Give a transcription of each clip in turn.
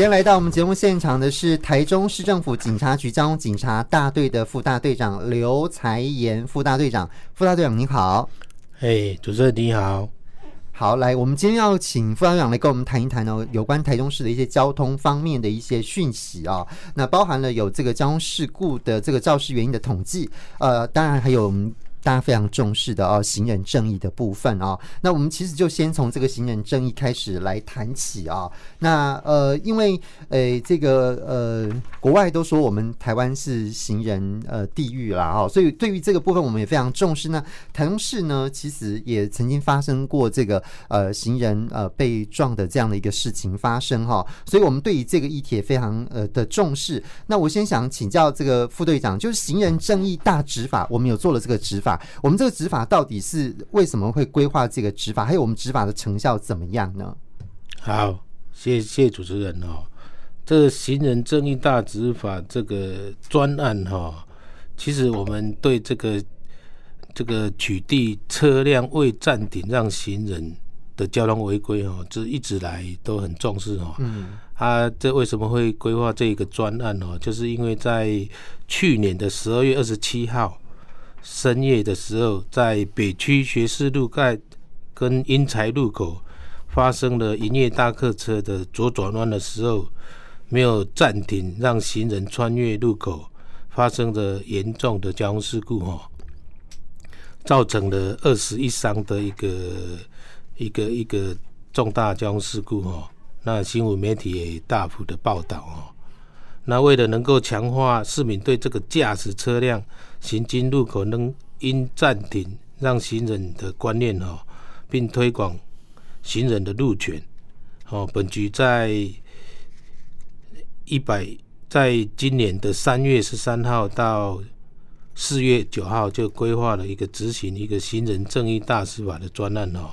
今天来到我们节目现场的是台中市政府警察局交通警察大队的副大队长刘财炎副大队长，副大队长你好，哎，主持人你好，好，来，我们今天要请副大队长来跟我们谈一谈哦，有关台中市的一些交通方面的一些讯息啊、哦，那包含了有这个交通事故的这个肇事原因的统计，呃，当然还有。大家非常重视的哦，行人正义的部分哦。那我们其实就先从这个行人正义开始来谈起啊。那呃，因为呃，这个呃，国外都说我们台湾是行人呃地狱啦哦，所以对于这个部分我们也非常重视呢。台中市呢，其实也曾经发生过这个呃行人呃被撞的这样的一个事情发生哈，所以我们对于这个议题也非常呃的重视。那我先想请教这个副队长，就是行人正义大执法，我们有做了这个执法。我们这个执法到底是为什么会规划这个执法？还有我们执法的成效怎么样呢？好，谢谢主持人哦。这个行人正义大执法这个专案哈，其实我们对这个这个取缔车辆未暂停让行人的交通违规哦，这一直来都很重视哦。嗯，他这为什么会规划这个专案哦？就是因为在去年的十二月二十七号。深夜的时候，在北区学士路盖跟英才路口发生了营业大客车的左转弯的时候，没有暂停，让行人穿越路口，发生了严重的交通事故，哈，造成了二死一伤的一个一个一个重大交通事故，哈。那新闻媒体也大幅的报道，哦。那为了能够强化市民对这个驾驶车辆行经路口能应暂停让行人的观念哦，并推广行人的路权哦，本局在一百在今年的三月十三号到四月九号就规划了一个执行一个行人正义大执法的专案哦。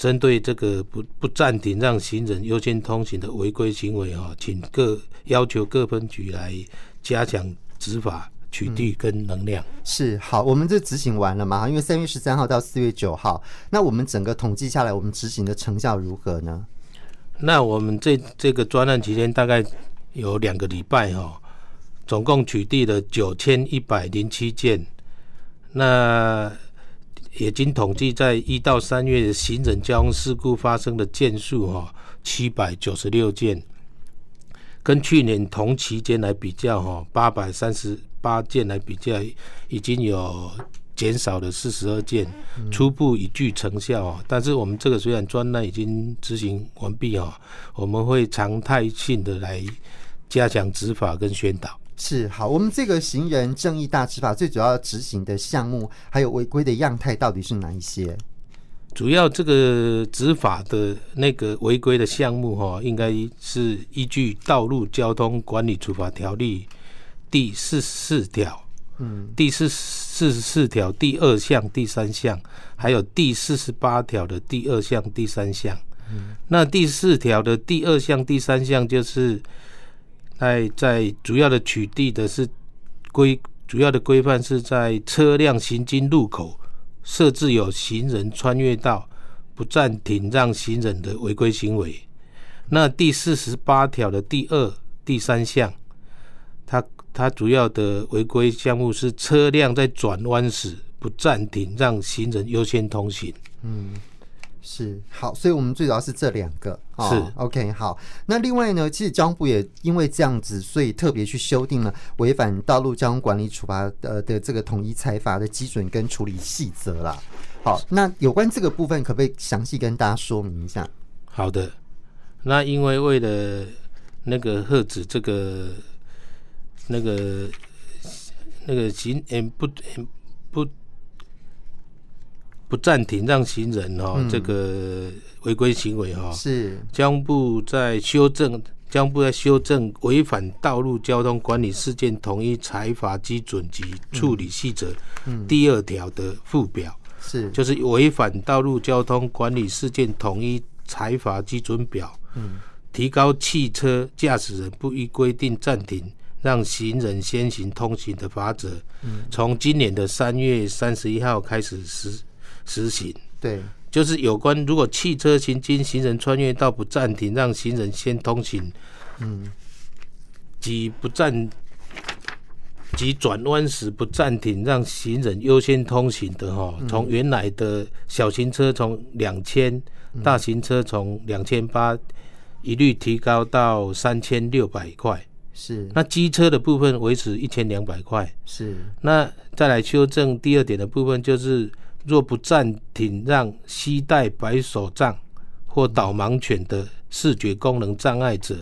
针对这个不不暂停让行人优先通行的违规行为哈，请各要求各分局来加强执法、取缔跟能量。嗯、是好，我们这执行完了嘛？因为三月十三号到四月九号，那我们整个统计下来，我们执行的成效如何呢？那我们这这个专案期间大概有两个礼拜哈，总共取缔了九千一百零七件。那也经统计，在一到三月行人交通事故发生的件数哈，七百九十六件，跟去年同期间来比较哈，八百三十八件来比较，已经有减少了四十二件，初步已具成效。哦但是我们这个虽然专案已经执行完毕哦，我们会常态性的来加强执法跟宣导。是好，我们这个行人正义大执法最主要执行的项目，还有违规的样态到底是哪一些？主要这个执法的那个违规的项目哈，应该是依据《道路交通管理处罚条例》第四十四条，嗯，第四四十四条第二项、第三项，还有第四十八条的第二项、第三项。嗯，那第四条的第二项、第三项就是。在在主要的取缔的是规主要的规范是在车辆行经路口设置有行人穿越道不暂停让行人的违规行为。那第四十八条的第二、第三项，它它主要的违规项目是车辆在转弯时不暂停让行人优先通行。嗯。是好，所以我们最主要是这两个。哦、是 OK 好。那另外呢，其实交通部也因为这样子，所以特别去修订了违反道路交通管理处罚的的这个统一裁罚的基准跟处理细则啦。好，那有关这个部分，可不可以详细跟大家说明一下？好的。那因为为了那个遏止这个那个那个行嗯不嗯不。不暂停让行人哦，嗯、这个违规行为哈，是。交通部在修正，交通部在修正违反道路交通管理事件统一裁罚基准及处理细则第二条的附表，是。就是违反道路交通管理事件统一裁罚基准表，嗯，提高汽车驾驶人不依规定暂停让行人先行通行的法则，嗯，从今年的三月三十一号开始实。实行。对，就是有关如果汽车行经行人穿越道不暂停让行人先通行，嗯，即不暂即转弯时不暂停，让行人优先通行的哈，从原来的小型车从两千，大型车从两千八，一律提高到三千六百块。是，那机车的部分维持一千两百块。是，那再来修正第二点的部分，就是若不暂停让膝带白手杖或导盲犬的视觉功能障碍者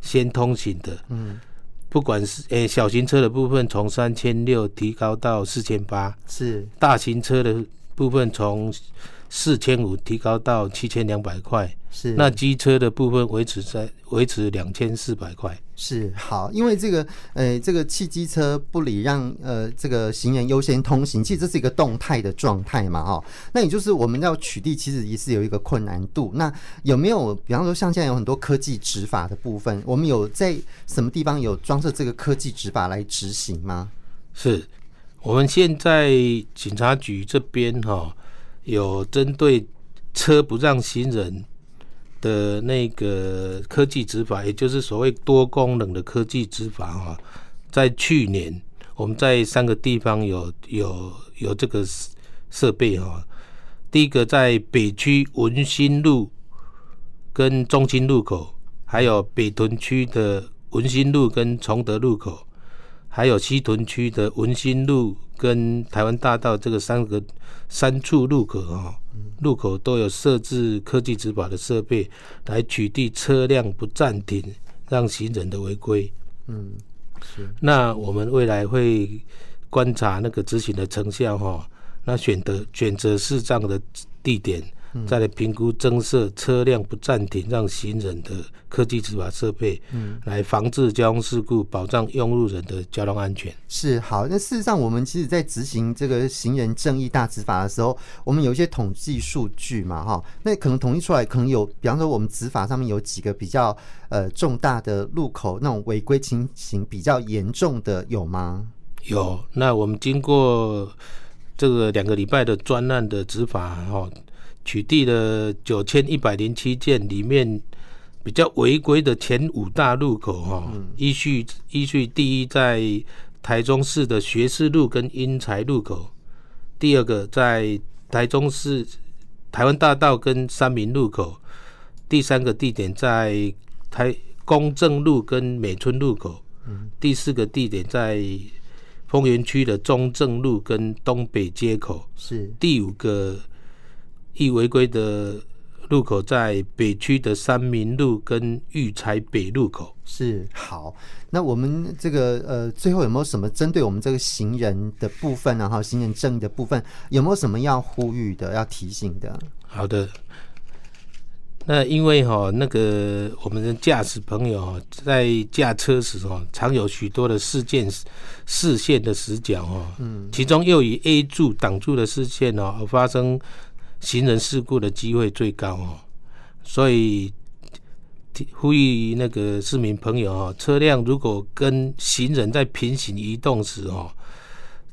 先通行的，嗯，不管是诶、欸、小型车的部分从三千六提高到四千八，是。大型车的部分从四千五提高到七千两百块。是，那机车的部分维持在维持两千四百块。是好，因为这个呃，这个汽机车不礼让呃这个行人优先通行，其实这是一个动态的状态嘛，哈。那也就是我们要取缔，其实也是有一个困难度。那有没有，比方说像现在有很多科技执法的部分，我们有在什么地方有装设这个科技执法来执行吗？是，我们现在警察局这边哈，有针对车不让行人。的那个科技执法，也就是所谓多功能的科技执法哈，在去年我们在三个地方有有有这个设备哈。第一个在北区文心路跟中心路口，还有北屯区的文心路跟崇德路口，还有西屯区的文心路跟台湾大道这个三个三处路口哈。路口都有设置科技执法的设备，来取缔车辆不暂停让行人的违规。嗯，是。那我们未来会观察那个执行的成效哈，那选择选择适当的地点。再来评估增设车辆不暂停让行人的科技执法设备，嗯，来防治交通事故，保障用路人的交通安全。是好，那事实上，我们其实在执行这个行人正义大执法的时候，我们有一些统计数据嘛，哈，那可能统计出来，可能有，比方说我们执法上面有几个比较呃重大的路口，那种违规情形比较严重的有吗？有，那我们经过这个两个礼拜的专案的执法，哈。取缔了九千一百零七件，里面比较违规的前五大路口哈，依序依序第一在台中市的学士路跟英才路口，第二个在台中市台湾大道跟三民路口，第三个地点在台公正路跟美村路口，第四个地点在丰原区的中正路跟东北街口，是第五个。易违规的路口在北区的三民路跟育才北路口。是好，那我们这个呃，最后有没有什么针对我们这个行人的部分然后，行人正义的部分有没有什么要呼吁的、要提醒的？好的，那因为哈，那个我们的驾驶朋友在驾车时哈，常有许多的事件视线的死角哈，嗯，其中又以 A 柱挡住的视线哦，而发生。行人事故的机会最高哦，所以呼吁那个市民朋友哦，车辆如果跟行人在平行移动时哦，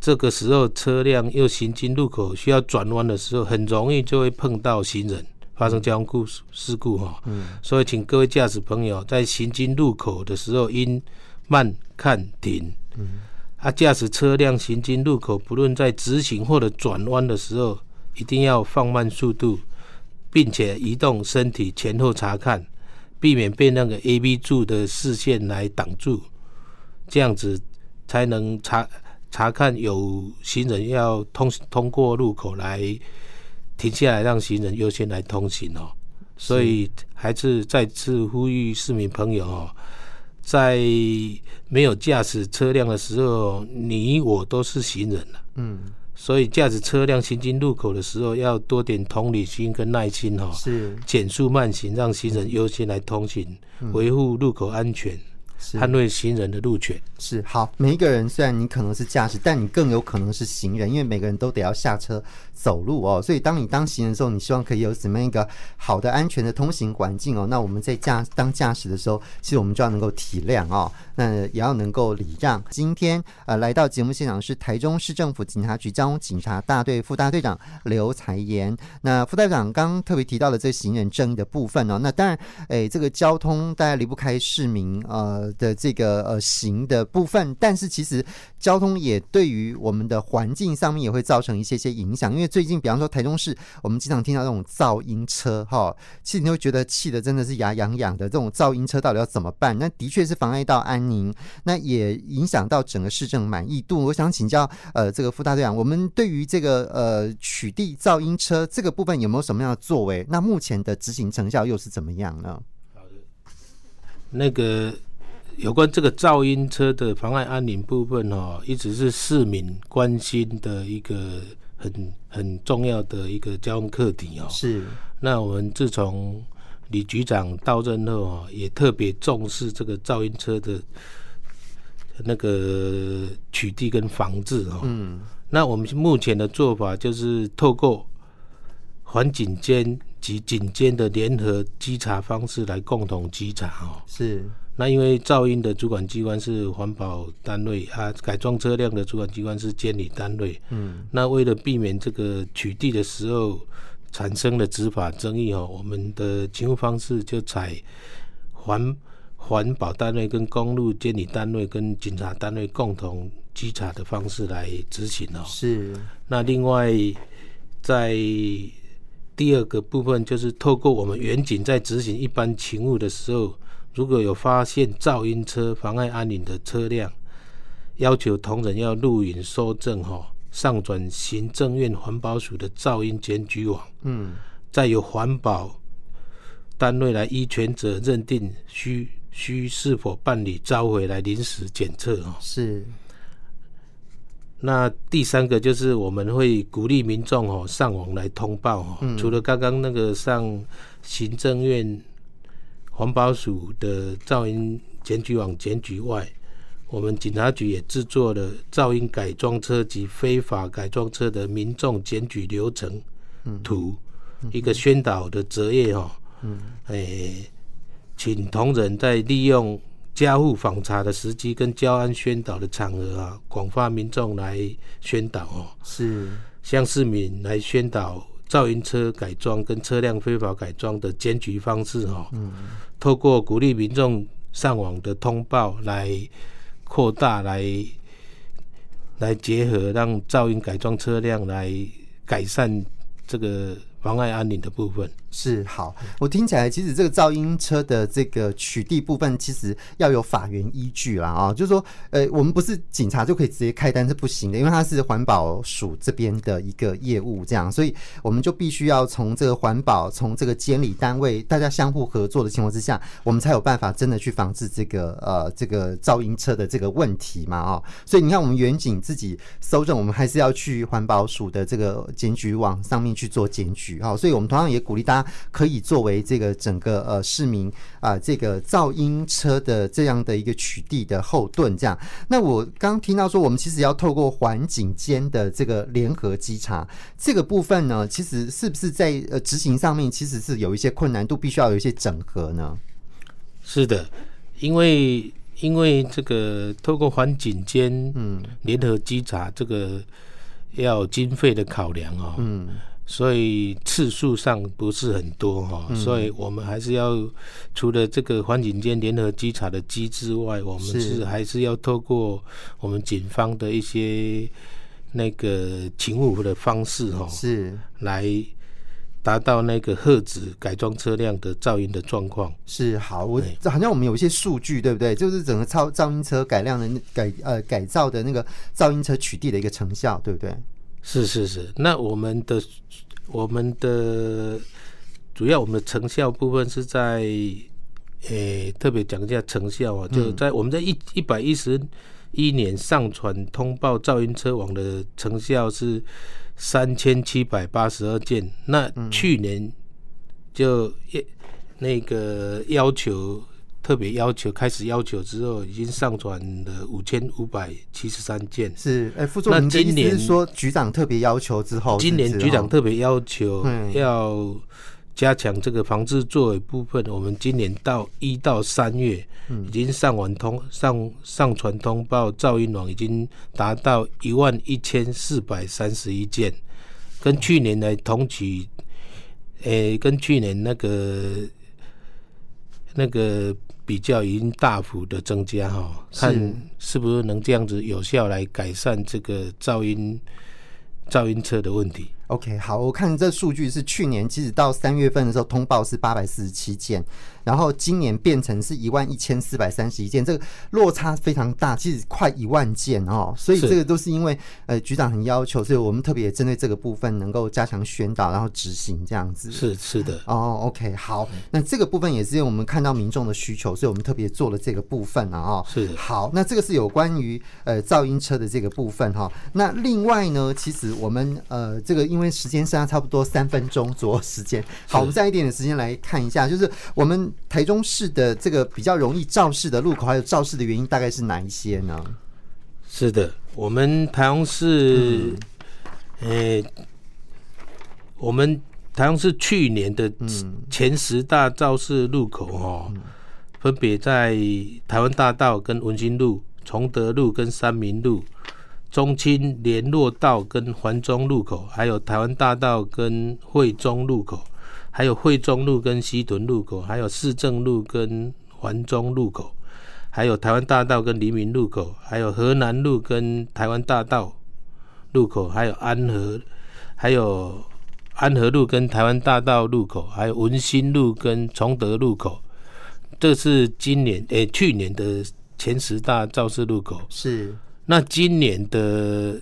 这个时候车辆又行经路口需要转弯的时候，很容易就会碰到行人，发生交通故事故哈。嗯。所以，请各位驾驶朋友在行经路口的时候应慢看停。嗯。啊，驾驶车辆行经路口，不论在直行或者转弯的时候。一定要放慢速度，并且移动身体前后查看，避免被那个 A、B 柱的视线来挡住，这样子才能查查看有行人要通通过路口来停下来，让行人优先来通行哦。所以还是再次呼吁市民朋友哦，在没有驾驶车辆的时候，你我都是行人了。嗯。所以，驾驶车辆行经路口的时候，要多点同理心跟耐心哈，是减速慢行，让行人优先来通行，维护路口安全。捍卫行人的路权。是好，每一个人虽然你可能是驾驶，但你更有可能是行人，因为每个人都得要下车走路哦。所以当你当行人的时候，你希望可以有怎么样一个好的、安全的通行环境哦。那我们在驾当驾驶的时候，其实我们就要能够体谅哦，那也要能够礼让。今天呃来到节目现场是台中市政府警察局交通警察大队副大队长刘财炎。那副队长刚特别提到了这行人正义的部分哦。那当然，诶，这个交通大家离不开市民呃的这个呃行的部分，但是其实交通也对于我们的环境上面也会造成一些些影响。因为最近，比方说台中市，我们经常听到这种噪音车，哈，其实你会觉得气得真的是牙痒痒的。这种噪音车到底要怎么办？那的确是妨碍到安宁，那也影响到整个市政满意度。我想请教，呃，这个副大队长，我们对于这个呃取缔噪音车这个部分有没有什么样的作为？那目前的执行成效又是怎么样呢？好的，那个。有关这个噪音车的妨碍安宁部分哦，一直是市民关心的一个很很重要的一个交通课题哦。是。那我们自从李局长到任后哦，也特别重视这个噪音车的那个取缔跟防治哦。嗯。那我们目前的做法就是透过环警监及警监的联合稽查方式来共同稽查哦。是。那因为噪音的主管机关是环保单位啊，改装车辆的主管机关是监理单位。嗯，那为了避免这个取缔的时候产生的执法争议哦，我们的勤务方式就采环环保单位跟公路监理单位跟警察单位共同稽查的方式来执行哦。是。那另外在第二个部分，就是透过我们远景在执行一般勤务的时候。如果有发现噪音车妨碍安宁的车辆，要求同仁要录影收证，哈，上转行政院环保署的噪音检举网，嗯，再由环保单位来依权责认定需需是否办理召回来临时检测，哦，是。那第三个就是我们会鼓励民众哦上网来通报，哦，除了刚刚那个上行政院。环保署的噪音检举网检举外，我们警察局也制作了噪音改装车及非法改装车的民众检举流程图，嗯、一个宣导的折页哦。嗯，诶、欸，请同仁在利用家户访查的时机跟交安宣导的场合啊，广发民众来宣导哦。是向市民来宣导。噪音车改装跟车辆非法改装的检举方式，哈，嗯，透过鼓励民众上网的通报来扩大，来来结合，让噪音改装车辆来改善这个妨碍安宁的部分。是好，我听起来其实这个噪音车的这个取缔部分，其实要有法源依据啦啊，就是说，呃，我们不是警察就可以直接开单是不行的，因为它是环保署这边的一个业务，这样，所以我们就必须要从这个环保，从这个监理单位，大家相互合作的情况之下，我们才有办法真的去防治这个呃这个噪音车的这个问题嘛啊，所以你看，我们远景自己搜证，我们还是要去环保署的这个检举网上面去做检举啊，所以我们同样也鼓励大家。可以作为这个整个呃市民啊、呃，这个噪音车的这样的一个取缔的后盾，这样。那我刚听到说，我们其实要透过环境间的这个联合稽查这个部分呢，其实是不是在呃执行上面其实是有一些困难度，必须要有一些整合呢？是的，因为因为这个透过环警监嗯联合稽查这个要经费的考量哦。嗯。所以次数上不是很多哈，嗯、所以我们还是要除了这个环境间联合稽查的机制外，我们是还是要透过我们警方的一些那个勤务的方式哈，是来达到那个遏制改装车辆的噪音的状况。是好，我好像我们有一些数据对不对？就是整个超噪音车改量的改呃改造的那个噪音车取缔的一个成效，对不对？是是是，那我们的我们的主要我们的成效部分是在，诶、欸，特别讲一下成效啊，就在我们在一一百一十一年上传通报噪音车网的成效是三千七百八十二件，那去年就那个要求特别要求开始要求之后，已经上传了五千五百七十三件。是，哎、欸，副座，您的意思是说局长特别要求之后今年局长特别要求要加强这个防治作为部分。我们今年到一到三月，已经上完通上上传通报噪音网已经达到一万一千四百三十一件，跟去年来同期，诶、欸，跟去年那个。那个比较已经大幅的增加哈，看是不是能这样子有效来改善这个噪音噪音车的问题。OK，好，我看这数据是去年其实到三月份的时候通报是八百四十七件。然后今年变成是一万一千四百三十一件，这个落差非常大，其实快一万件哦。所以这个都是因为呃局长很要求，所以我们特别针对这个部分能够加强宣导，然后执行这样子。是是的哦，OK，好，那这个部分也是因为我们看到民众的需求，所以我们特别做了这个部分啊。哦，是。好，那这个是有关于呃噪音车的这个部分哈。那另外呢，其实我们呃这个因为时间剩下差不多三分钟左右时间，好，我们再一点点时间来看一下，就是我们。台中市的这个比较容易肇事的路口，还有肇事的原因大概是哪一些呢？是的，我们台中市，呃、嗯欸，我们台中市去年的前十大肇事路口哦，嗯、分别在台湾大道跟文心路、崇德路跟三民路、中清联络道跟环中路口，还有台湾大道跟惠中路口。还有惠中路跟西屯路口，还有市政路跟环中路口，还有台湾大道跟黎明路口，还有河南路跟台湾大道路口，还有安和，还有安和路跟台湾大道路口，还有文心路跟崇德路口。这是今年诶、去年的前十大肇事路口。是。那今年的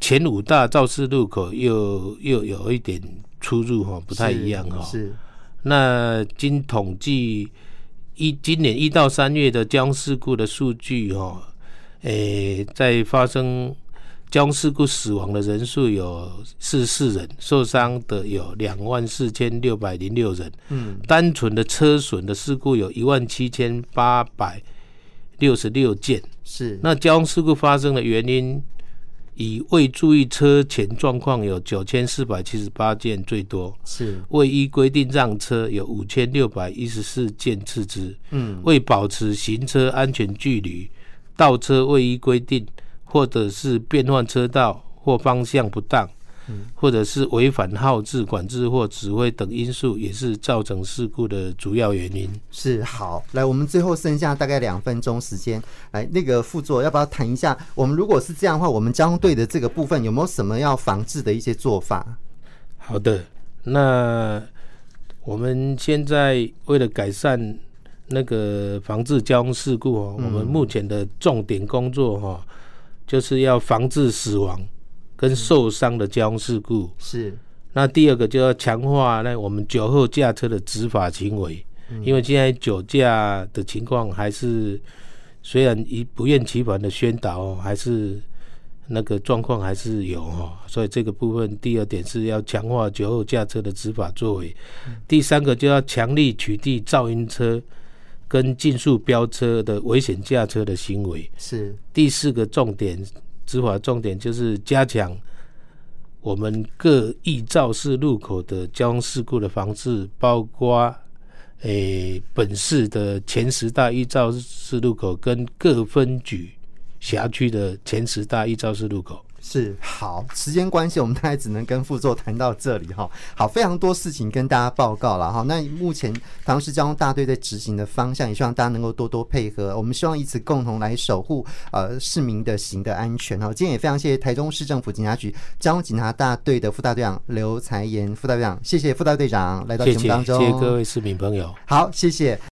前五大肇事路口又又有一点。出入哈不太一样哈，是。那经统计，一今年一到三月的交通事故的数据哈，诶，在发生交通事故死亡的人数有四十四人，受伤的有两万四千六百零六人。嗯，单纯的车损的事故有一万七千八百六十六件。是。那交通事故发生的原因？以未注意车前状况有九千四百七十八件最多，是未依规定让车有五千六百一十四件次之，嗯，未保持行车安全距离，倒车未依规定，或者是变换车道或方向不当。或者是违反号志管制或指挥等因素，也是造成事故的主要原因。是好，来，我们最后剩下大概两分钟时间，来，那个副座要不要谈一下？我们如果是这样的话，我们交通队的这个部分有没有什么要防治的一些做法？好的，那我们现在为了改善那个防治交通事故哦，我们目前的重点工作哈，就是要防治死亡。跟受伤的交通事故。是，那第二个就要强化那我们酒后驾车的执法行为，因为现在酒驾的情况还是虽然一不厌其烦的宣导，还是那个状况还是有哦，所以这个部分第二点是要强化酒后驾车的执法作为，第三个就要强力取缔噪音车跟竞速飙车的危险驾车的行为，是。第四个重点。执法重点就是加强我们各易肇事路口的交通事故的防治，包括诶、本市的前十大易肇事路口跟各分局辖区的前十大易肇事路口。是好，时间关系，我们大概只能跟副座谈到这里哈。好，非常多事情跟大家报告了哈。那目前台中市交通大队在执行的方向，也希望大家能够多多配合。我们希望以此共同来守护呃市民的行的安全哈。今天也非常谢谢台中市政府警察局交通警察大队的副大队长刘财炎副大队长，谢谢副大队长来到节目当中，谢谢，谢谢各位市民朋友，好，谢谢。